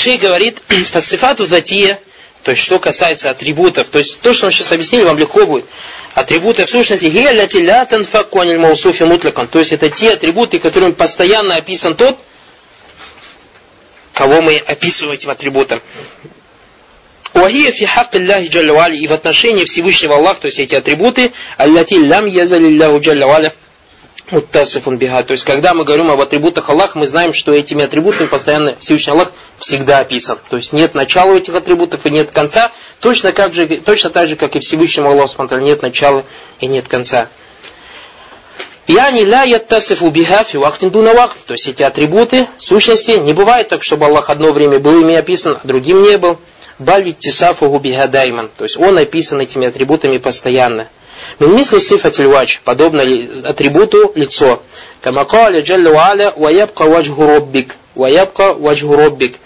Шей говорит, фасифату затия, то есть что касается атрибутов, то есть то, что мы сейчас объяснили, вам легко будет. Атрибуты в сущности мутлакан. То есть это те атрибуты, которыми постоянно описан тот, кого мы описываем этим атрибутом. Вахия фи хак Аллахи и в отношении Всевышнего Аллаха, то есть эти атрибуты, аллати лям язалиллаху джалла муттасифун биха. То есть, когда мы говорим об атрибутах Аллаха, мы знаем, что этими атрибутами постоянно Всевышний Аллах всегда описан. То есть, нет начала этих атрибутов и нет конца. Точно, как же, точно так же, как и Всевышнему Аллаху нет начала и нет конца. Яни ля яттасифу биха фи вахтин дуна вахт. То есть, эти атрибуты, сущности, не бывает так, чтобы Аллах одно время был ими описан, а другим не был. Бали тисафу биха дайман. То есть, он описан этими атрибутами постоянно. Мин мисли сифатиль вадж, подобно атрибуту лицо. Камакаля джалла ва'аля, ваябка ваджгу роббик, ваябка ваджгу роббик.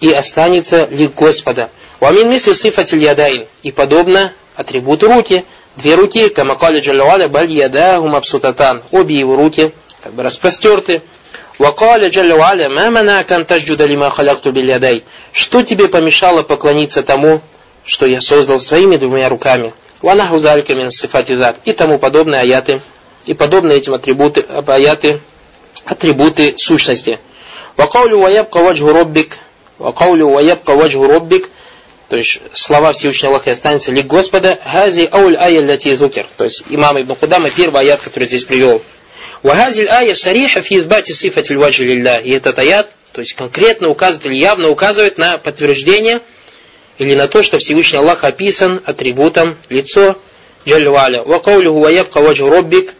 И останется лик Господа. Вамин мисли сифатиль ядайн. И подобно атрибуту руки. Две руки, камакаля джалла ва'аля, баль ядаху мабсутатан. Обе его руки как бы распростерты. Вакаля джалла ва'аля, ма манакан тажджуда лима халякту биль ядай. Что тебе помешало поклониться тому, что я создал своими двумя руками? Ванаху залька мин сифати. И тому подобные аяты. И подобные этим атрибуты, аяты, атрибуты сущности. Вакаулю ваябка ваджгу роббик. Вакаулю ваябка ваджгу роббик. То есть слова Всевышнего Аллаха и останется ли Господа. Хази ауль ая ляти зукер. То есть имам Ибн Худама первый аят, который здесь привел. Вахазиль ая сариха фи избати сифати ваджи. И этот аят, то есть конкретно указывает или явно указывает на подтверждение или на то, что Всевышний Аллах описан атрибутом лицо Джалли Ва каулюху ва ябка ваджу роббик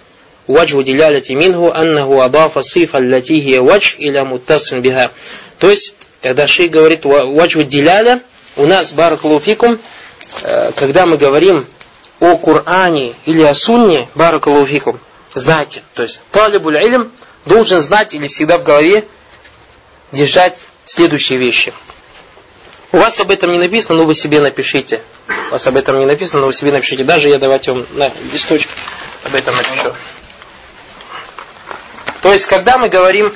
ваджу дилялати минху аннаху адафа сифа аллати хия вадж иля муттасфин биха. То есть, когда шей говорит ваджу диляля, у нас, баракалуфикум, э, когда мы говорим о Коране или о Сунне, баракалуфикум, знайте, то есть, талибуль илм должен знать или всегда в голове держать следующие вещи – у вас об этом не написано, но вы себе напишите. У вас об этом не написано, но вы себе напишите. Даже я давайте вам на листочек об этом напишу. То есть, когда мы говорим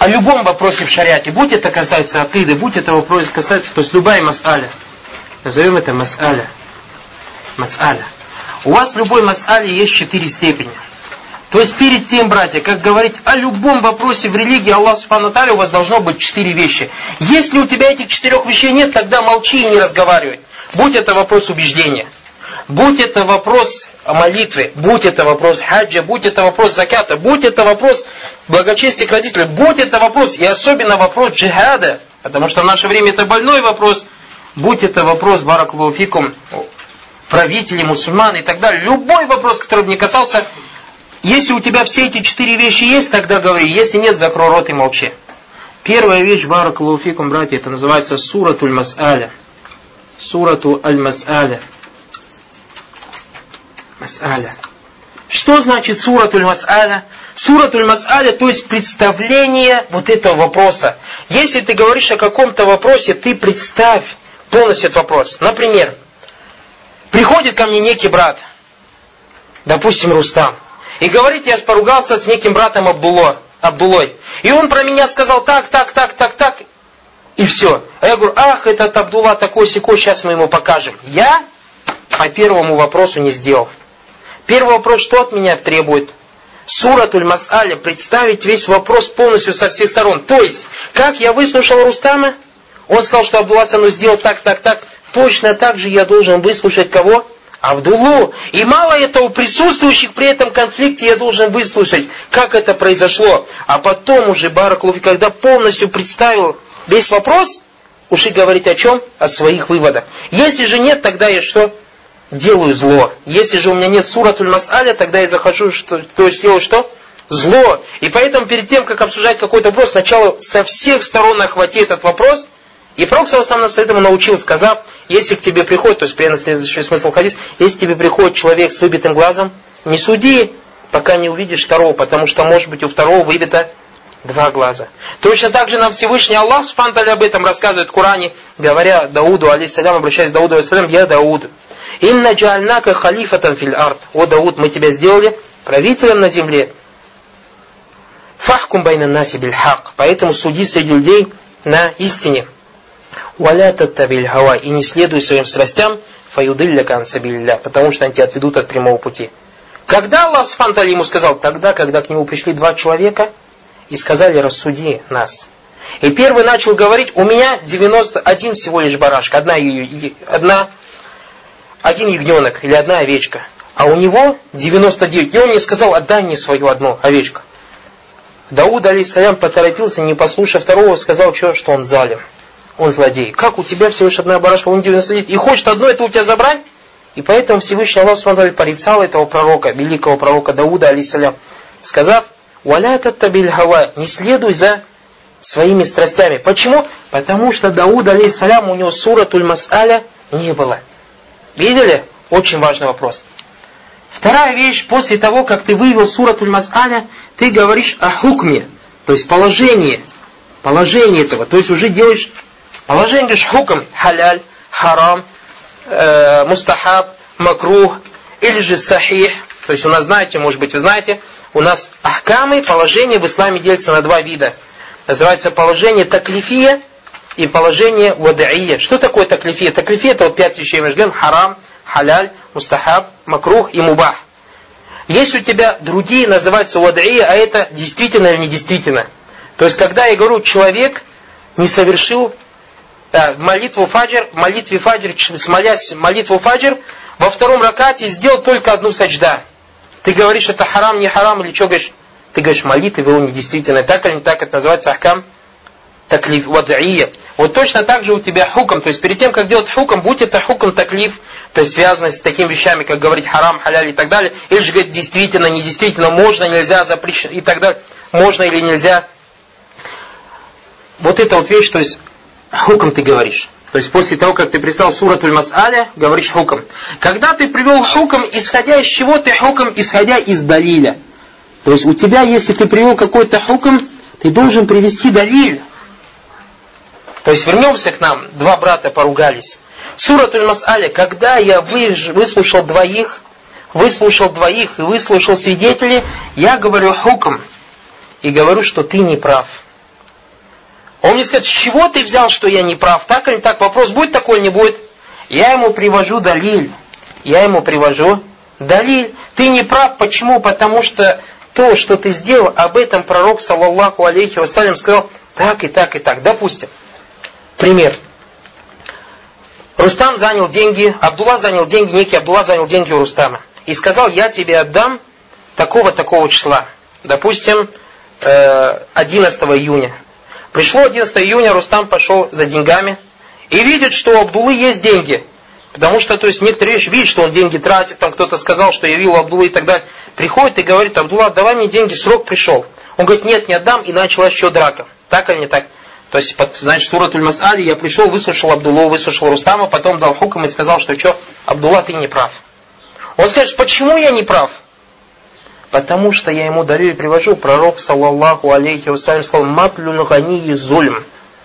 о любом вопросе в шариате, будь это касается атыды, будь это вопрос касается, то есть любая мас'аля, назовем это мас'аля, мас'аля. У вас в любой мас'але есть четыре степени – то есть перед тем, братья, как говорить о любом вопросе в религии, Аллах Субхану у вас должно быть четыре вещи. Если у тебя этих четырех вещей нет, тогда молчи и не разговаривай. Будь это вопрос убеждения, будь это вопрос молитвы, будь это вопрос хаджа, будь это вопрос заката, будь это вопрос благочестия к родителям, будь это вопрос, и особенно вопрос джихада, потому что в наше время это больной вопрос, будь это вопрос бараклауфикум, правителей, мусульман и так далее. Любой вопрос, который бы не касался если у тебя все эти четыре вещи есть, тогда говори. Если нет, закрой рот и молчи. Первая вещь, баракалуфикум, братья, это называется суратуль мас'аля. Сурату аль-мас'аля. Мас'аля. Что значит суратуль мас'аля? Суратуль мас'аля, то есть представление вот этого вопроса. Если ты говоришь о каком-то вопросе, ты представь полностью этот вопрос. Например, приходит ко мне некий брат, допустим, Рустам. И говорит, я же поругался с неким братом Абдулло, Абдулой. И он про меня сказал так, так, так, так, так. И все. А я говорю, ах, этот Абдулла такой секой, сейчас мы ему покажем. Я по первому вопросу не сделал. Первый вопрос, что от меня требует? Суратуль Мас'аля, представить весь вопрос полностью со всех сторон. То есть, как я выслушал Рустама, он сказал, что Абдулла Сану сделал так, так, так. Точно так же я должен выслушать кого? Абдуллу. И мало этого, присутствующих при этом конфликте я должен выслушать, как это произошло. А потом уже Бараклуфи, когда полностью представил весь вопрос, уж и говорить о чем? О своих выводах. Если же нет, тогда я что? Делаю зло. Если же у меня нет суратуль мас'аля, тогда я захожу, что, то есть делаю что? Зло. И поэтому перед тем, как обсуждать какой-то вопрос, сначала со всех сторон охвати этот вопрос – и Пророк сам нас этому научил, сказав, если к тебе приходит, то есть следующий смысл хадис, если к тебе приходит человек с выбитым глазом, не суди, пока не увидишь второго, потому что может быть у второго выбито два глаза. Точно так же нам Всевышний Аллах Субхану об этом рассказывает в Коране, говоря Дауду, алейсалям, обращаясь к Дауду, алейсалям, я Дауд. Инна джальнака халифатан филь арт. О, Дауд, мы тебя сделали правителем на земле. Фахкум байна наси биль хак. Поэтому суди среди людей на истине. Валя таттабиль хава, и не следуй своим страстям, фаюдилля кансабилля, потому что они тебя отведут от прямого пути. Когда Аллах Субхану ему сказал? Тогда, когда к нему пришли два человека и сказали, рассуди нас. И первый начал говорить, у меня 91 всего лишь барашка, одна, одна, один ягненок или одна овечка. А у него 99. И он мне сказал, отдай мне свою одну овечку. Дауд, алейсалям, поторопился, не послушав второго, сказал, что он залим. Он злодей. Как у тебя лишь одна барашка, он 99, и хочет одно это у тебя забрать? И поэтому Всевышний Аллах смотрел, порицал этого пророка, великого пророка Дауда, алейсалям, сказав, «Валя таттабиль хава, не следуй за своими страстями». Почему? Потому что Дауд, алейсалям, у него суратуль мас'аля не было. Видели? Очень важный вопрос. Вторая вещь, после того, как ты вывел суратуль мас'аля, ты говоришь о хукме, то есть положении, положение этого, то есть уже делаешь положение, говоришь хукм, халяль, харам, э, мустахаб, макрух, или же сахих, то есть у нас, знаете, может быть, вы знаете, у нас ахкамы, положение в исламе делятся на два вида. Называется положение таклифия и положение вадаия. Что такое таклифия? Таклифия это вот пять вещей мы ждем, харам, халяль, мустахаб, макрух и мубах. Есть у тебя другие, называются вадаия, а это действительно или недействительно. То есть, когда я говорю, человек не совершил молитву фаджр, молитве фаджр, смолясь молитву фаджр, во втором ракате сделал только одну саджда. Ты говоришь, это харам, не харам, или что говоришь? Ты говоришь, молитва его недействительная. Так или не так, это называется ахкам таклиф вад'ия. Вот точно так же у тебя хуком, то есть перед тем, как делать хуком, будь это хуком таклиф, то есть связанный с такими вещами, как говорить харам, халяль и так далее, или же говорить действительно, недействительно, можно, нельзя, запрещено и так далее, можно или нельзя. Вот это вот вещь, то есть хуком ты говоришь. То есть после того, как ты пристал суратуль мас'аля, говоришь хуком. Когда ты привел хуком, исходя из чего ты хуком, исходя из далиля. То есть у тебя, если ты привел какой-то хуком, ты должен привести далиль. То есть вернемся к нам, два брата поругались. Суратуль Мас'аля, когда я выслушал двоих, выслушал двоих и выслушал свидетелей, я говорю хуком и говорю, что ты не прав. Он мне скажет, с чего ты взял, что я не прав? Так или не так? Вопрос будет такой или не будет? Я ему привожу далиль. Я ему привожу далиль. Ты не прав. Почему? Потому что то, что ты сделал, об этом пророк, саллаллаху алейхи вассалям, сказал так и так и так. Допустим, пример. Рустам занял деньги, Абдулла занял деньги, некий Абдулла занял деньги у Рустама. И сказал, я тебе отдам такого-такого числа. Допустим, 11 э, июня. Пришло 11 июня, Рустам пошел за деньгами и видит, что у Абдулы есть деньги. Потому что, то есть, некоторые вещи видят, что он деньги тратит, там кто-то сказал, что я видел Абдулы и так далее. Приходит и говорит, Абдулла, давай мне деньги, срок пришел. Он говорит, нет, не отдам, и началась еще драка. Так или не так? То есть, под, значит, суратуль Мас'али, я пришел, выслушал Абдуллу, выслушал Рустама, потом дал хукам и сказал, что что, Абдулла, ты не прав. Он скажет, почему я не прав? Потому что я ему дарю и привожу, пророк, саллаллаху алейхи вассалям, сказал, матлюль гани зульм.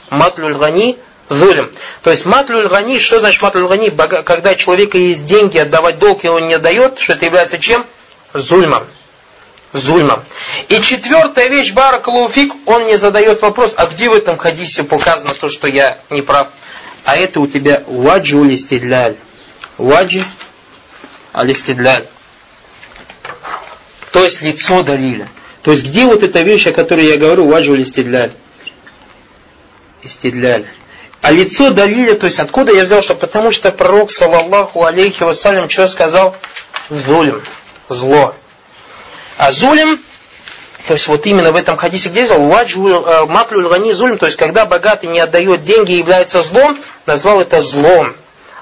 Матлюль гани зулем. То есть матлюль гани, что значит матлюль гани? Когда человека есть деньги, отдавать долг, и он не дает, что это является чем? Зульмом. Зульмом. И четвертая вещь, Баракалуфик, он мне задает вопрос, а где в этом хадисе показано то, что я не прав? А это у тебя ваджу листидляль. Ваджи алистидляль. То есть лицо далиля. То есть где вот эта вещь, о которой я говорю, ваджу листидляль? Истидляль. А лицо далиля, то есть откуда я взял, что потому что пророк, саллаллаху алейхи вассалям, что сказал? Зулим, зло. А зулим, то есть вот именно в этом хадисе, где взял, э, маклюль гани зулим, то есть когда богатый не отдает деньги и является злом, назвал это злом.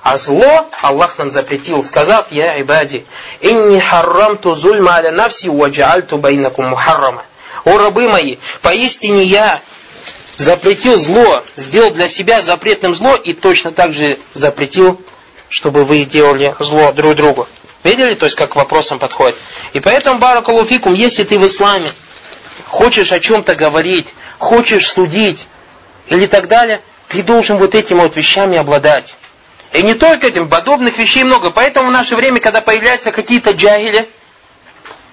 А зло Аллах нам запретил, сказав, я ибади, инни харрамту зульма аля навси ваджаальту байнакум мухаррама. О рабы мои, поистине я запретил зло, сделал для себя запретным зло и точно так же запретил, чтобы вы делали зло друг другу. Видели, то есть как к вопросам подходит. И поэтому, баракалуфикум, если ты в исламе хочешь о чем-то говорить, хочешь судить или так далее, ты должен вот этими вот вещами обладать. И не только этим, подобных вещей много. Поэтому в наше время, когда появляются какие-то джагили,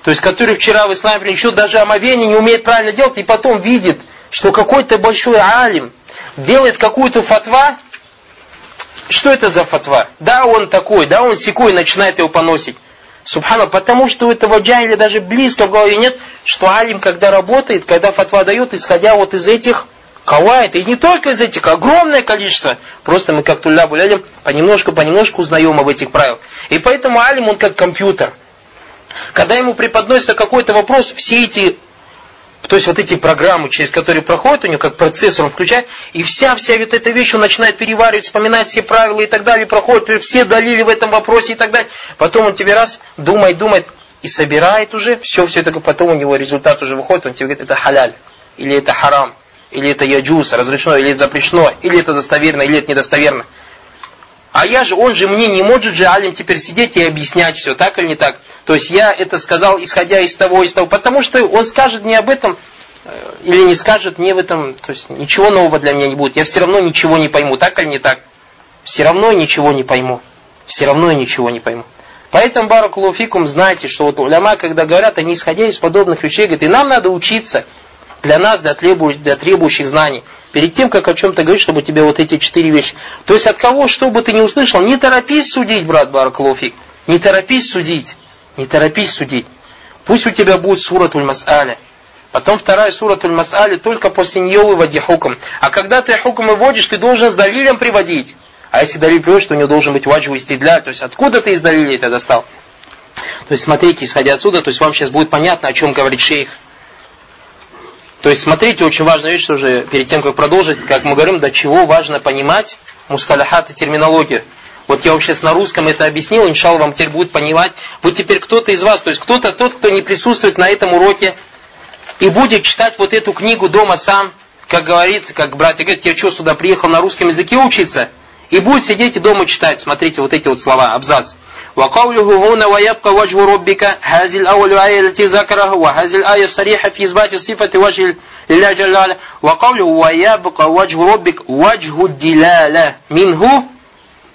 то есть которые вчера в исламе еще даже омовение не умеет правильно делать, и потом видит, что какой-то большой алим делает какую-то фатва, что это за фатва? Да, он такой, да, он секой, начинает его поносить. Субхана, потому что у этого джайля даже близко в голове нет, что алим, когда работает, когда фатва дает, исходя вот из этих кавайт, и не только из этих, огромное количество. Просто мы как тулля булялим, понемножку, понемножку узнаем об этих правилах. И поэтому алим, он как компьютер. Когда ему преподносится какой-то вопрос, все эти то есть вот эти программы, через которые проходит у него, как процессор он включает, и вся, вся вот эта вещь он начинает переваривать, вспоминать все правила и так далее, проходит все долили в этом вопросе и так далее. Потом он тебе раз думает, думает и собирает уже, все, все это, потом у него результат уже выходит, он тебе говорит, это халяль, или это харам, или это яджуз, разрешено, или это запрещено, или это достоверно, или это недостоверно. А я же, он же мне не может же Алим теперь сидеть и объяснять все, так или не так. То есть я это сказал, исходя из того, из того. Потому что он скажет мне об этом, э, или не скажет мне в этом, то есть ничего нового для меня не будет. Я все равно ничего не пойму, так или не так. Все равно ничего не пойму. Все равно я ничего не пойму. Поэтому, Баракулуфикум, знайте, что вот уляма, когда говорят, они исходя из подобных вещей, говорят, и нам надо учиться для нас, для требующих, для требующих знаний. Перед тем, как о чем-то говорить, чтобы тебе вот эти четыре вещи. То есть от кого, что бы ты не услышал, не торопись судить, брат Баракулуфик. Не торопись судить. Не торопись судить. Пусть у тебя будет суратуль мас'аля. Потом вторая суратуль мас'аля, только после нее выводи хукм. А когда ты хукм выводишь, ты должен с далилем приводить. А если далиль приводишь, то у него должен быть ваджу истидля. То есть откуда ты из далилей это достал? То есть смотрите, исходя отсюда, то есть вам сейчас будет понятно, о чем говорит шейх. То есть смотрите, очень важная вещь, уже перед тем, как продолжить, как мы говорим, до чего важно понимать мусталахат и терминологию. Вот я вам сейчас на русском это объяснил, иншалла вам теперь будет понимать. Вот теперь кто-то из вас, то есть кто-то тот, кто не присутствует на этом уроке и будет читать вот эту книгу дома сам, как говорит, как братья говорят, я что, сюда приехал на русском языке учиться? И будет сидеть и дома читать. Смотрите, вот эти вот слова, абзац. وقوله هنا ويبقى وجه ربك هذه الأول آية التي ذكرها وهذه الآية الصريحة في إثبات صفة وجه لله جل وعلا وقوله ويبقى وجه ربك وجه الدلالة منه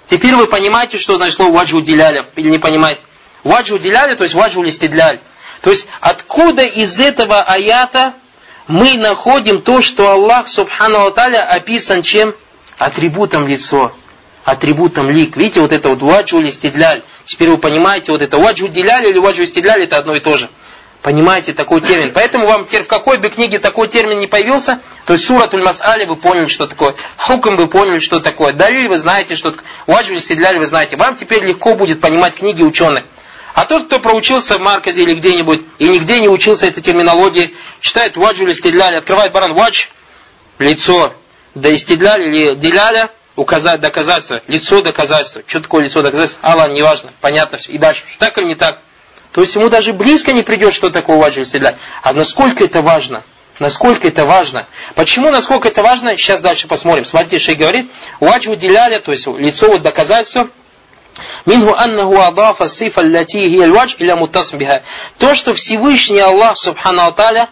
Теперь вы понимаете, что значит слово ваджу диляля, или не понимаете? Ваджу диляля, то есть ваджу листидляль. То есть откуда из этого аята мы находим то, что Аллах, субхану Аталя, описан чем? Атрибутом лицо, атрибутом лик. Видите, вот это вот ваджу листидляль. Теперь вы понимаете, вот это ваджу диляль или ваджу листидляль, это одно и то же. Понимаете такой термин. Поэтому вам в какой бы книге такой термин не появился, то есть суратуль мас'али вы поняли, что такое, хукм вы поняли, что такое, далиль вы знаете, что такое, ваджу стидляль вы знаете. Вам теперь легко будет понимать книги ученых. А тот, кто проучился в Марказе или где-нибудь, и нигде не учился этой терминологии, читает ваджу или стидляль, открывает баран вадж, лицо, да истидляль или диляля, указать доказательство, лицо доказательство. Что такое лицо доказательство? Аллах, неважно, понятно все. И дальше, так или не так. То есть ему даже близко не придет, что такое ваджу истидляль. А насколько это важно – Насколько это важно. Почему, насколько это важно, сейчас дальше посмотрим. Смотрите, шей говорит, ваджу диляля, то есть лицо вот доказательство, Мингу аннаху адафа сифа лати хия вадж иля мутасм биха. То, что Всевышний Аллах, субхану таля,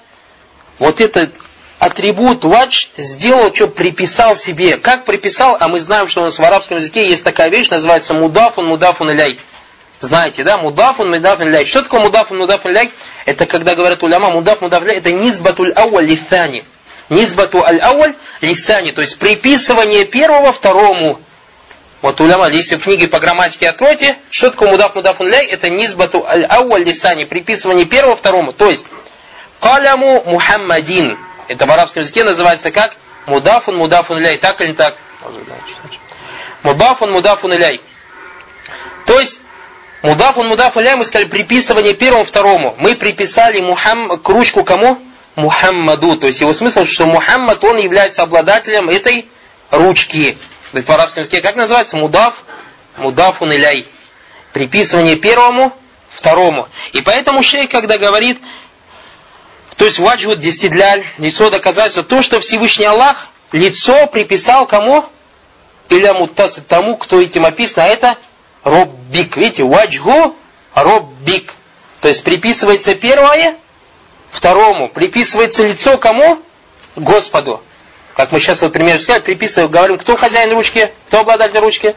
вот этот атрибут вадж сделал, что приписал себе. Как приписал, а мы знаем, что у нас в арабском языке есть такая вещь, называется мудафун, мудафун иляй. Знаете, да? Мудафун, мудафун иляй. Что такое мудафун, мудафун иляй? Это когда говорят уляма, мудаф, мудаф, это низбатуль ауаль лифани. Низбату аль ауаль лисани, то есть приписывание первого второму. Вот уляма, если в книге по грамматике откройте, что такое мудаф, мудаф, ляй, это низбату аль ауаль лисани, приписывание первого второму. То есть, каляму мухаммадин. Это в арабском языке называется как мудафун, мудафун ляй. Так или не так? Мудафун, мудафун ляй. То есть, Мудафун, мудафун ля, мы сказали приписывание первому, второму. Мы приписали Мухам, кружку кому? Мухаммаду. То есть его смысл, что Мухаммад, он является обладателем этой ручки. В арабском языке как называется? Мудаф, мудафун иляй. Приписывание первому, второму. И поэтому шейх, когда говорит, то есть ваджвуд дестидляль, лицо доказательства, то, что Всевышний Аллах лицо приписал кому? Иля муттас, тому, кто этим описан, а это Роббик. Видите, ваджгу роббик. То есть приписывается первое второму. Приписывается лицо кому? Господу. Как мы сейчас, вот, пример сказали, приписываем, говорим, кто хозяин ручки? Кто обладатель ручки?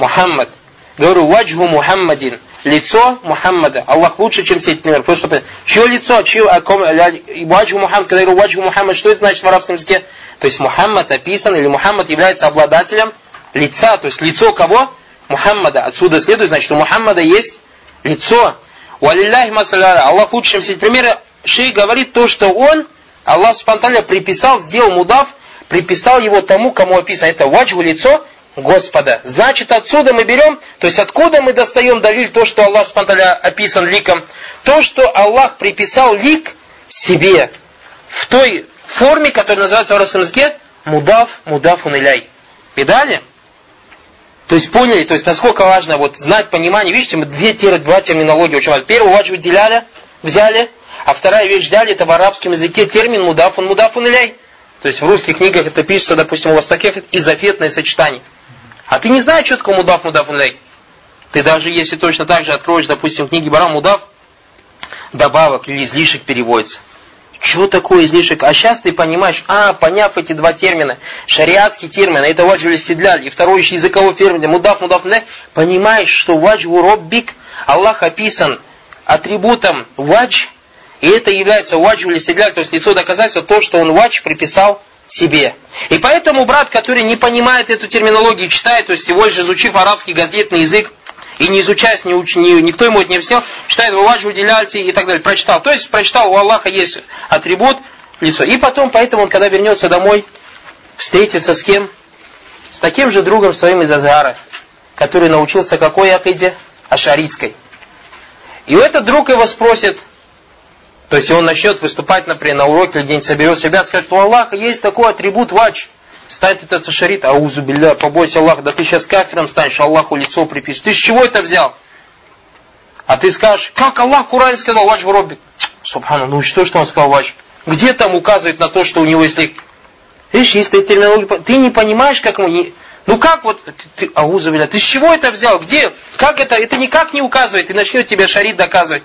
Мухаммад. Говорю, ваджгу Мухаммадин. лицо Мухаммада. Аллах лучше, чем все эти. Потому что чье лицо, чье ваджу Мухаммад, когда я говорю ваджу Мухаммад, что это значит в арабском языке? То есть Мухаммад описан, или Мухаммад является обладателем лица, то есть лицо кого? Мухаммада. Отсюда следует, значит, у Мухаммада есть лицо. Валилляхи масаляля. Аллах лучше, чем все примеры. Шей говорит то, что он, Аллах Субтитры приписал, сделал мудав, приписал его тому, кому описано. Это ваджу лицо, Господа. Значит, отсюда мы берем, то есть откуда мы достаем давиль то, что Аллах спонтанно описан ликом? То, что Аллах приписал лик себе в той форме, которая называется в арабском языке мудав, мудав униляй. Видали? То есть поняли, то есть насколько важно вот знать понимание. Видите, мы две, два терминологии очень важны. Первую ваджу деляли, взяли, а вторая вещь взяли, это в арабском языке термин мудафун, мудафун иляй. То есть в русских книгах это пишется, допустим, у вас таких изофетное сочетание. А ты не знаешь, что такое мудав, мудав, мудав. Ты даже если точно так же откроешь, допустим, книги Барам Мудав, добавок или излишек переводится. Что такое излишек? А сейчас ты понимаешь, а, поняв эти два термина, шариатский термин, это ваджу листидляль, и второй еще языковой термин, мудав, мудав, мудав, понимаешь, что ваджу роббик, Аллах описан атрибутом вадж, и это является ваджу листидляль, то есть лицо доказательства, то, что он вадж приписал себе. И поэтому брат, который не понимает эту терминологию, читает, то есть всего лишь изучив арабский газетный язык, и не изучаясь, не уч, не, никто ему это не объяснял, читает «Ваваджу уделяльте» и так далее. Прочитал. То есть прочитал, у Аллаха есть атрибут, лицо. И потом, поэтому он, когда вернется домой, встретится с кем? С таким же другом своим из Азара, который научился какой акиде? Ашаритской. И этот друг его спросит, то есть он начнет выступать, например, на уроке или где-нибудь соберет себя, скажет, у Аллаха есть такой атрибут вач. Ставит этот шарит, аузу билля, побойся Аллаха, да ты сейчас кафиром станешь, Аллаху лицо припишешь. Ты с чего это взял? А ты скажешь, как Аллах в Коране сказал вач в робби? Субхану, ну что, что он сказал вач? Где там указывает на то, что у него есть? Видишь, есть терминология, ты не понимаешь, как ему не... Ну как вот, ты, ты аузу билля, ты с чего это взял? Где? Как это? Это никак не указывает, и начнет тебе шарит доказывать.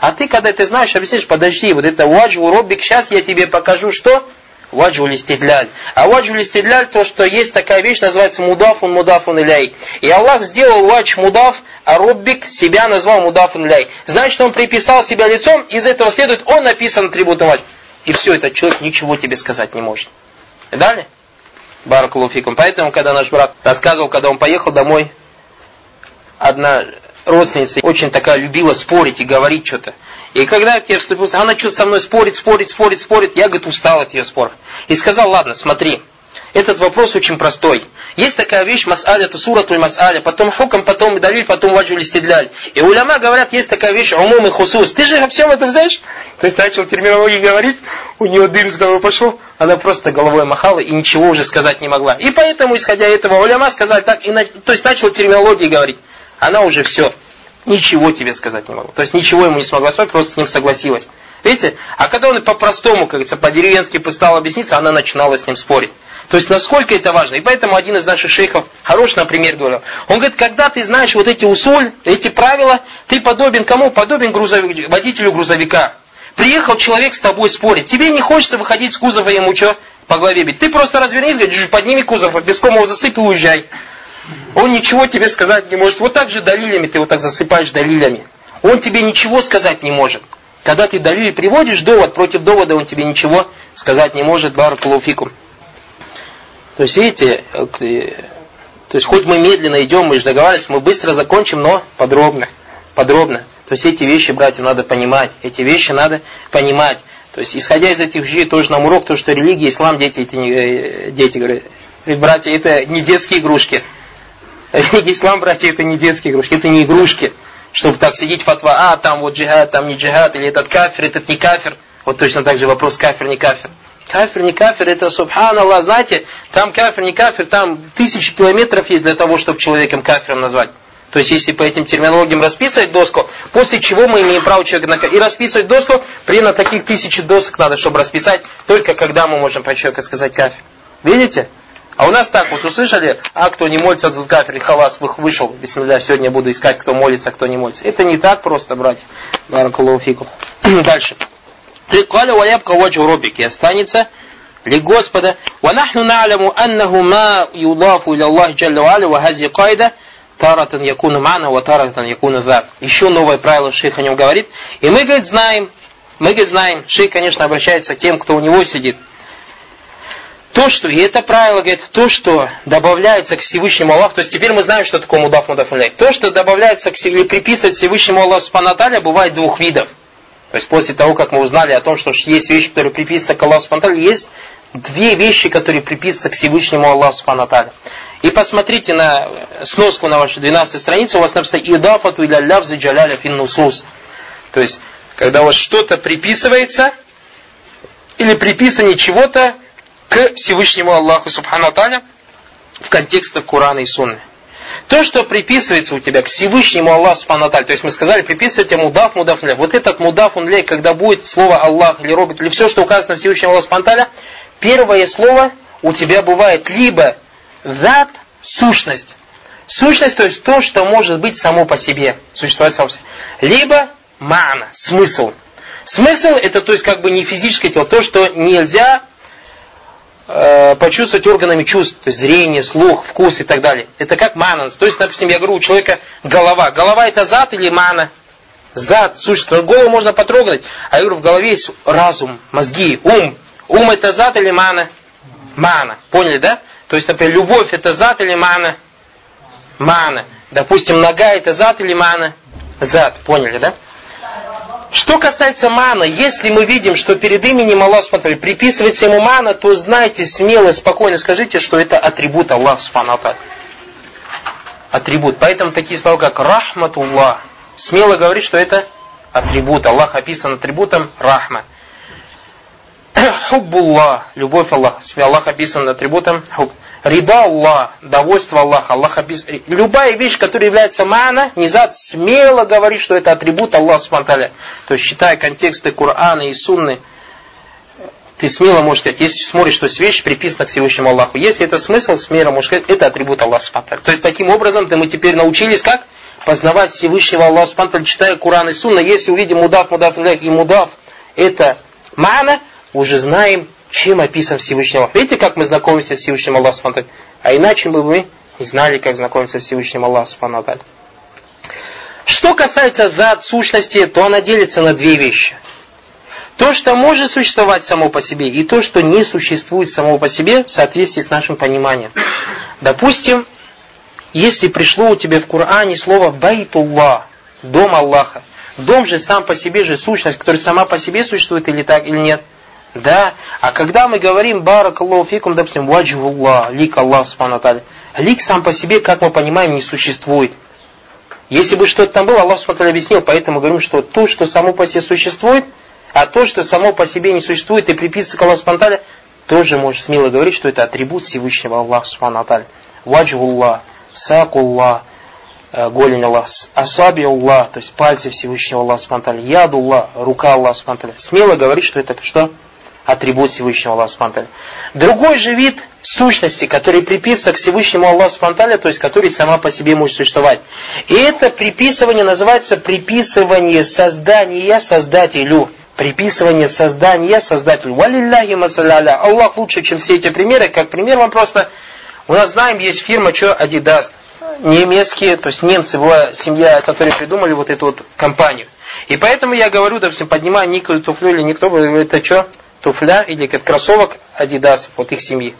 А ты, когда ты знаешь, объяснишь, подожди, вот это ваджу робик, сейчас я тебе покажу, что? Ваджу листидляль. А ваджу листидляль, то, что есть такая вещь, называется мудафун мудафун иляй. И Аллах сделал вадж мудаф, а роббик себя назвал мудафун иляй. Значит, он приписал себя лицом, из этого следует, он написан атрибутом вадж. И все, этот человек ничего тебе сказать не может. Далее? Баракулуфикум. Поэтому, когда наш брат рассказывал, когда он поехал домой, одна родственница очень такая любила спорить и говорить что-то. И когда я вступился, она что-то со мной спорит, спорит, спорит, спорит. Я, говорит, устал от ее споров. И сказал, ладно, смотри, этот вопрос очень простой. Есть такая вещь, мас'аля, это суратуль мас'аля, потом хукам, потом далиль, потом ваджу листидляль. И уляма говорят, есть такая вещь, умум и хусус. Ты же обо всем этом знаешь? То есть начал терминологию говорить, у нее дым с головы пошел, она просто головой махала и ничего уже сказать не могла. И поэтому, исходя из этого, уляма сказали так, и, то есть начал терминологии говорить она уже все, ничего тебе сказать не могла. То есть ничего ему не смогла сказать, просто с ним согласилась. Видите? А когда он по-простому, как говорится, по-деревенски стал объясниться, она начинала с ним спорить. То есть насколько это важно. И поэтому один из наших шейхов, хороший, например, говорил, он говорит, когда ты знаешь вот эти усоль, эти правила, ты подобен кому? Подобен грузовик, водителю грузовика. Приехал человек с тобой спорить, тебе не хочется выходить с кузова ему что? По голове бить. Ты просто развернись, говоришь, подними кузов, песком его засыпь и уезжай. Он ничего тебе сказать не может. Вот так же далилями ты вот так засыпаешь далилями. Он тебе ничего сказать не может. Когда ты далили приводишь довод, против довода он тебе ничего сказать не может. Баракулуфикум. То есть, видите, э, то есть хоть мы медленно идем, мы же договаривались, мы быстро закончим, но подробно. Подробно. То есть эти вещи, братья, надо понимать. Эти вещи надо понимать. То есть, исходя из этих вещей, тоже нам урок, то, что религия, ислам, дети, не, э, дети, говорят, братья, это не детские игрушки. Ислам, братья, это не детские игрушки, это не игрушки. Чтобы так сидеть фатва, а, там вот джихад, там не джихад, или этот кафир, этот не кафир. Вот точно так же вопрос кафир, не кафир. Кафир, не кафир, это субханаллах, знаете, там кафир, не кафир, там тысячи километров есть для того, чтобы человеком кафиром назвать. То есть, если по этим терминологиям расписывать доску, после чего мы имеем право человека на И расписывать доску, примерно таких тысячи досок надо, чтобы расписать, только когда мы можем про человека сказать кафир. Видите? А у нас так вот услышали, а кто не молится, тут кафир, халас вышел, бисмилля, сегодня буду искать, кто молится, кто не молится. Это не так просто, братья. Баракалуфику. Дальше. Каля ваябка ваджу робик, и останется ли Господа. ونحن نعلم أنه ما يضاف إلى الله جل وعلا وهذه قاعدة таратан якуна мана, ва таратан якуна зат. Еще новое правило шейх о нем говорит. И мы, говорит, знаем, мы, говорит, знаем, шейх, конечно, обращается к тем, кто у него сидит, то, что, и это правило, говорит, то, что добавляется к Всевышнему Аллаху, то есть теперь мы знаем, что такое мудаф мудаф То, что добавляется к, или приписывает Всевышнему Аллаху Субхану бывает двух видов. То есть после того, как мы узнали о том, что есть вещи, которые приписываются к Аллаху Субхану есть две вещи, которые приписываются к Всевышнему Аллаху Субхану И посмотрите на сноску на вашей 12 странице, у вас написано «Идафату иля лявзы джаляля фин нусус». То есть, когда у вас что-то приписывается, или приписывание чего-то к Всевышнему Аллаху Субхану Таля в контекстах Корана и Сунны. То, что приписывается у тебя к Всевышнему Аллаху Субхану Таля, то есть мы сказали, приписывайте мудаф, мудаф ля. Вот этот мудаф, он ля, когда будет слово Аллах или робот, или все, что указано Всевышнему Аллаху Субхану Таля, первое слово у тебя бывает либо зат, сущность. Сущность, то есть то, что может быть само по себе, существовать само по себе. Либо мана, смысл. Смысл это то есть как бы не физическое тело, то, что нельзя Э, почувствовать органами чувств, то есть зрение, слух, вкус и так далее. Это как мана. То есть, допустим, я говорю, у человека голова. Голова это зад или мана? Зад, существо. Голову можно потрогать. А я говорю, в голове есть разум, мозги, ум. Ум это зад или мана? Мана. Поняли, да? То есть, например, любовь это зад или мана? Мана. Допустим, нога это зад или мана? Зад. Поняли, да? Что касается мана, если мы видим, что перед именем Аллаха смотрели, приписывается ему мана, то знайте смело, спокойно скажите, что это атрибут Аллаха Субхану Атрибут. Поэтому такие слова, как рахматуллах, смело говорить, что это атрибут. Аллах описан атрибутом рахма. Хуббуллах, любовь Аллаха. Аллах описан атрибутом хуб. Рида Аллах, довольство Аллаха. Аллах описывает. Любая вещь, которая является мана, низад смело говорит, что это атрибут Аллаха Субтитры. То есть, считая контексты Корана и Сунны, ты смело можешь сказать, если смотришь, что вещь приписана к Всевышнему Аллаху. Если это смысл, смело можешь сказать, это атрибут Аллаха Субтитры. То есть, таким образом, мы теперь научились как? Познавать Всевышнего Аллаха Субтитры, читая Коран и Сунна. Если увидим мудав, мудав, и мудав, это мана, уже знаем, чем описан Всевышний Аллах. Видите, как мы знакомимся с Всевышним Аллахом А иначе бы мы не знали, как знакомиться с Всевышним Аллахом Что касается зад сущности, то она делится на две вещи. То, что может существовать само по себе, и то, что не существует само по себе в соответствии с нашим пониманием. Допустим, если пришло у тебя в Коране слово «байтуллах», «дом Аллаха», дом же сам по себе же сущность, которая сама по себе существует или так, или нет – да? А когда мы говорим барак Аллаху фикум, допустим, ваджхуллах, лик Аллах Субхану Лик сам по себе, как мы понимаем, не существует. Если бы что-то там было, Аллах Субхану объяснил, поэтому говорим, что то, что само по себе существует, а то, что само по себе не существует и приписывается к Аллаху Субхану тоже можешь смело говорить, что это атрибут Всевышнего Аллаха Субхану Ваджхуллах, сакуллах, э, голень Аллах, асаби Аллах, то есть пальцы Всевышнего Аллаха Субхану Ядуллах, рука Аллаха Субхану Смело говорить, что это что? Атрибут Всевышнего Аллаха Субтитры. Другой же вид сущности, который приписывается к Всевышнему Аллаху Субтитры, то есть который сама по себе может существовать. И это приписывание называется приписывание создания Создателю. Приписывание создания Создателю. Валилляхи масаляля. Аллах лучше, чем все эти примеры. Как пример вам просто... У нас знаем, есть фирма, что Adidas. Немецкие, то есть немцы, была семья, которые придумали вот эту вот компанию. И поэтому я говорю, допустим, поднимаю никакую туфлю или никто, это что? Туфля или кроссовок Адидасов, вот их семьи.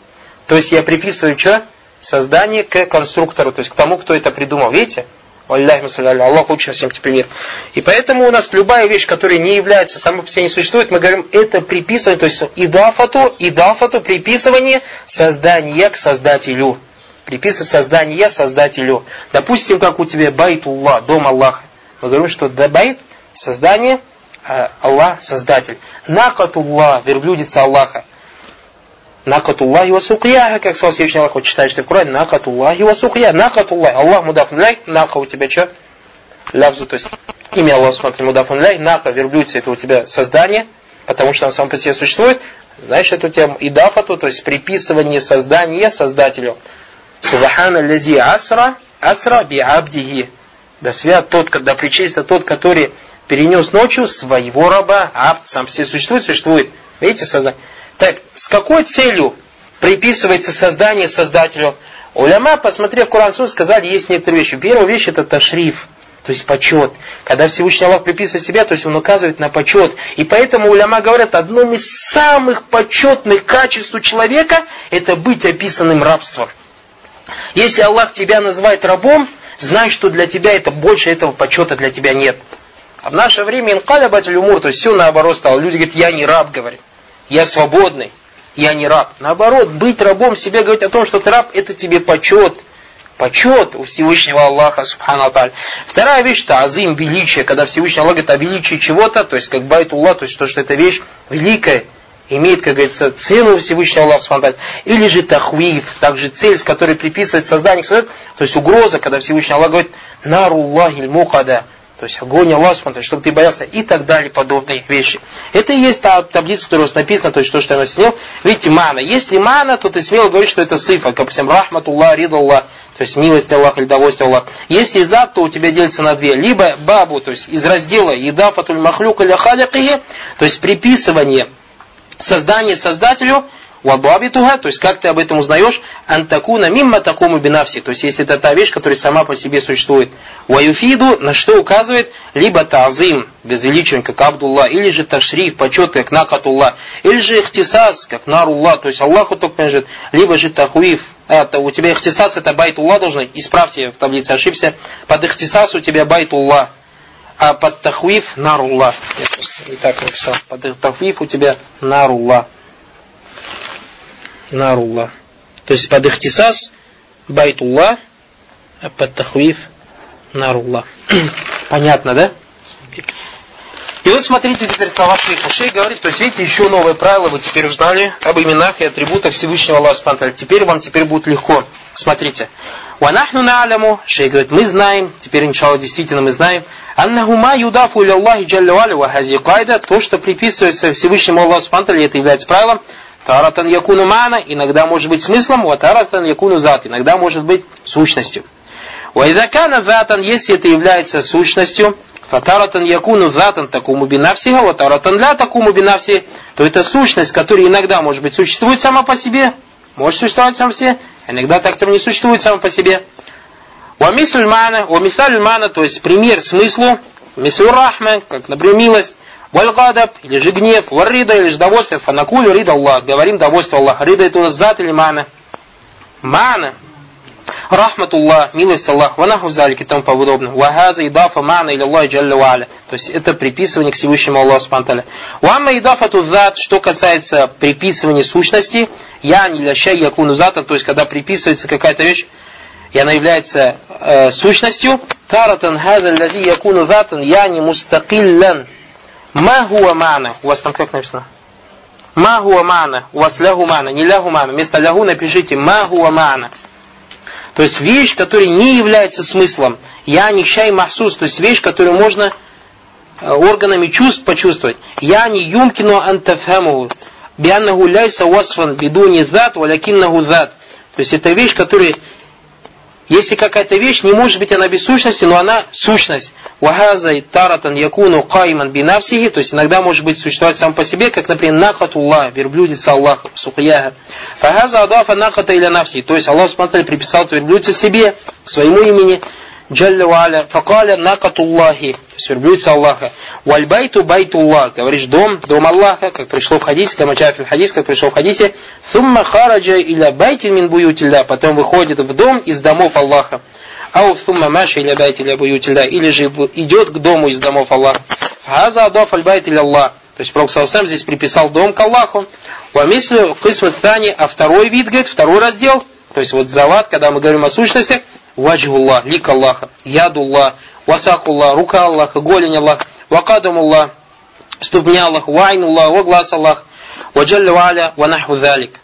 То есть я приписываю что? Создание к конструктору, то есть к тому, кто это придумал. Видите? Аллах лучше всем тебе пример. И поэтому у нас любая вещь, которая не является самой по себе не существует, мы говорим, это приписывание, то есть идафату, идафату, приписывание создания к создателю. Приписывать создание создателю. Допустим, как у тебя байтуллах, дом Аллаха. Мы говорим, что байт, создание – Аллах Создатель. Накатуллах, верблюдица Аллаха. Накатуллах и васукьяха, как сказал Всевышний Аллах, вот читаешь ты в Коране, накатуллах и васукья, накатуллах. Аллах мудафун ляй, нака у тебя что? Лявзу, то есть имя Аллаха смотри, мудафун ляй, нака, верблюдица, это у тебя создание, потому что оно само по себе существует. Знаешь, это у тебя идафату, то есть приписывание создания Создателю. Субхана лази асра, асра би абдихи. Да свят тот, когда причастится тот, который перенес ночью своего раба, а сам все существует, существует. Видите, создание. Так, с какой целью приписывается создание Создателю? Уляма, посмотрев Коран Сун, сказали, есть некоторые вещи. Первая вещь это ташриф, то есть почет. Когда Всевышний Аллах приписывает себя, то есть он указывает на почет. И поэтому уляма говорят, одно из самых почетных качеств у человека, это быть описанным рабством. Если Аллах тебя называет рабом, знай, что для тебя это больше этого почета для тебя нет. А в наше время инкалябатель умур, то есть все наоборот стало. Люди говорят, я не раб, говорит. Я свободный, я не раб. Наоборот, быть рабом, себе говорить о том, что ты раб, это тебе почет. Почет у Всевышнего Аллаха, субхану аталь. Вторая вещь, это азим, величие. Когда Всевышний Аллах говорит о величии чего-то, то есть как байтуллах, то есть то, что эта вещь великая, имеет, как говорится, цену Всевышнего Аллаха Субхану или же тахвив, также цель, с которой приписывает создание, то есть угроза, когда Всевышний Аллах говорит наруллахиль мухада, то есть огонь Аллаха чтобы ты боялся и так далее, подобные вещи. Это и есть та таблица, которая у вас написана, то есть то, что я снял. Видите, мана. Если мана, то ты смело говоришь, что это сифа, как, допустим, рахматуллах, ридаллах, то есть милость Аллаха или довольство Аллаха. Если зад, то у тебя делится на две. Либо бабу, то есть из раздела едафатуль махлюк или халякие, то есть приписывание создание создателю, вадабитуха, то есть как ты об этом узнаешь, антакуна мимма такому бинавси, то есть если это та вещь, которая сама по себе существует. Ваюфиду, на что указывает, либо тазим, безвеличен, как Абдулла, или же ташриф, почет, как накатулла, или же اختصاص, как نار الله, то есть Аллаху только принадлежит, либо же تخويف, это, у тебя اختصاص это بيت الله должен, исправьте в таблице, ошибся, под اختصاص у тебя بيت الله, а под تخويف نار الله. Я просто не так написал. Под تخويف у тебя نار الله. نار الله. То есть под اختصاص بيت الله, а под تخويف نار الله. Понятно, да? И вот смотрите теперь слова Шейх Ушей говорит, то есть видите, еще новое правило вы теперь узнали об именах и атрибутах Всевышнего Аллаха Теперь вам теперь будет легко. Смотрите. Ванахну на'ляму, Шейх говорит, мы знаем, теперь иншалла действительно мы знаем, Аннаху ма юдафу Аллахи джалля ва хази то, что приписывается Всевышнему Аллаху Субтитры, это является правилом, таратан якуну мана, иногда может быть смыслом, ва таратан якуну зат, иногда может быть сущностью. Ва идакана затан, если это является сущностью, фатаратан якуну затан такому бинавсиха, ва таратан ля такому бинавси, то это сущность, которая иногда может быть существует сама по себе, может существовать сам все, иногда так не существует сама по себе. Уамислюль мана, уамисалюль мана, то есть пример смыслу, мислю рахма, как, например, милость, вальгадаб, или же гнев, варрида, или же довольствие, фанакулю, рида Аллах, говорим довольство Аллаха, рида это у нас зат или мана. Мана, рахматуллах, милость Аллах, ванаху залики и тому подобное. Вахаза идафа мана или Аллах джалля ва'аля. То есть это приписывание к Всевышнему Аллаху Субтитры. Уамма идафату зат, что касается приписывания сущности, я не лящай якуну затан, то есть когда приписывается какая-то вещь, и она является э, сущностью. Таратан хаза лази якуну затан яни мустакиллян. Ма хуа мана. У вас там как написано? Ма хуа мана. У вас лягу мана. Не лягу мана. Вместо лягу напишите ма. То есть вещь, которая не является смыслом. Я не чай махсус. То есть вещь, которую можно э, органами чувств почувствовать. Я не юмкину антафхаму. Бианнаху ляйса васфан бидуни зат, валякиннаху зат. То есть это вещь, которая если какая-то вещь, не может быть она без сущности, но она сущность. Вахаза таратан якуну кайман бинавсихи, то есть иногда может быть существовать сам по себе, как, например, накатуллах, верблюдица Аллаха, сухаяха. فهذا أضاف الناقة إلى نفسه, то есть Аллах смотрели, приписал верблюдицу себе, к своему имени, جل وعلا, فقال ناقة الله, то есть верблюдица Аллаха. والبيت بيت الله, говоришь дом, дом Аллаха, как пришло в хадисе, как в хадис, как пришло в хадисе, ثم خرج إلى بيت من بيوت الله, потом выходит в дом из домов Аллаха. أو ثم مشى إلى بيت من بيوت الله, или же идет к дому из домов Аллаха. هذا أضاف البيت الله. То есть Пророк сам здесь приписал дом к Аллаху. Wa мислю кисм а второй вид, говорит, второй раздел, то есть вот зават, когда мы говорим о сущности, ваджгуллах, лик Аллаха, ядуллах, васакуллах, рука Аллаха, голень Аллах, вакадумуллах, ступня Аллах, вайнуллах, глаз Аллах, ваджалля валя, ванаху залик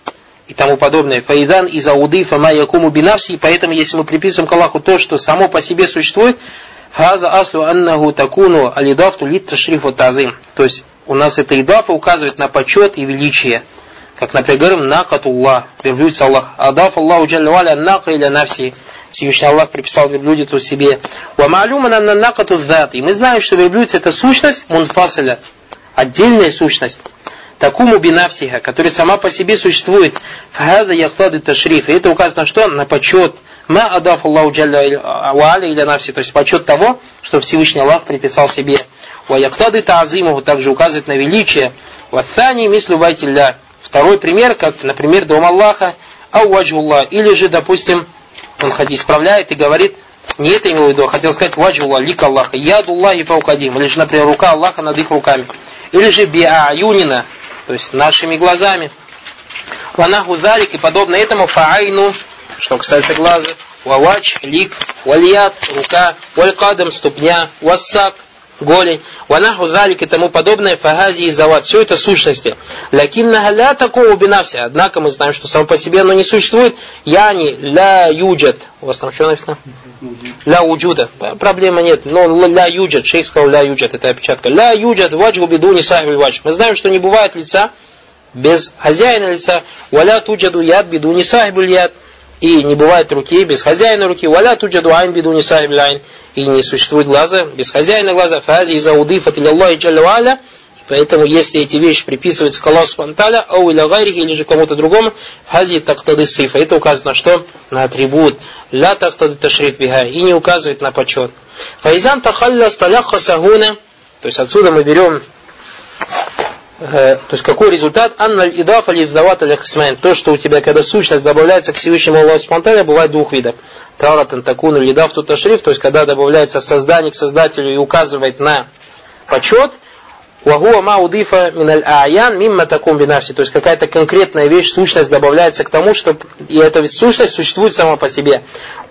и тому подобное. Фаидан из ауды фама якуму бинавси, поэтому если мы приписываем к Аллаху то, что само по себе существует, фаза аслу аннаху такуну алидафту лит ташрифу тазим. То есть у нас эта идафа указывает на почет и величие. Как, например, говорим, накатуллах, верблюдец Аллах. Адаф Аллаху джалля валя нака или навси. Всевышний Аллах приписал верблюдицу себе. Ва. И мы знаем, что верблюдец это сущность мунфасиля, отдельная сущность. такому бинавсиха, которая сама по себе существует, фахаза яхтады ташриф. И это указано что? На почет. Ма адаф Аллаху джалля или навси, то есть почет того, что Всевышний Аллах приписал себе. Ва яхтады таазимуху также указывает на величие. Ваthani мислю байтилля. Второй пример, как, например, дом Аллаха, ауаджуллах. Или же, допустим, он хадис исправляет и говорит, не это имел в виду, а хотел сказать ваджуллах, лик Аллаха, ядуллахи фаукадим. Или же, например, рука Аллаха над их руками. Или же биаюнина, то есть нашими глазами. Ванаху залик и подобно этому фаайну, что касается глаза, вавач, лик, вальят, рука, валькадам, ступня, вассак, голень, ванаху залик и тому подобное, фагази и зават. Все это сущности. Лякинна ля такого бинався. Однако мы знаем, что само по себе оно не существует. Яни ля юджат. У вас там что написано? Ля уджуда. Проблема нет. Но ля юджат. Шейх сказал ля юджат. Это опечатка. Ля юджат ваджгу биду не сахиб ваджг. Мы знаем, что не бывает лица без хозяина лица. Валя туджаду яд биду не сахиб яд. И не бывает руки без хозяина руки. Валя туджаду айн биду не сахиб айн и не существует глаза без хозяина глаза, фази из аудифат или Аллахи джалла Поэтому, если эти вещи приписываются к Аллаху Субтитры, ау или гайрихи, или же кому-то другому, фази тактады сифа. Это указано на что? На атрибут. Ля тактады ташриф биха. И не указывает на почет. Файзан тахалля сталяха сагуна. То есть отсюда мы берем то есть какой результат? Анналь идафа лиздават аль То, что у тебя, когда сущность добавляется к Всевышнему Аллаху Субтитры, бывает двух видов. Таратан такуну лидав тут шриф, то есть когда добавляется создание к создателю и указывает на почет, Вагуа ма удифа миналь аян мимма такум бинавси. То есть какая-то конкретная вещь, сущность добавляется к тому, что и эта ведь сущность существует сама по себе.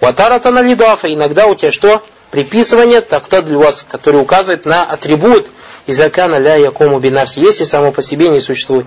Ватарата на лидафа. Иногда у тебя что? Приписывание так-то для вас, который указывает на атрибут изакана ля якому бинавси, если само по себе не существует.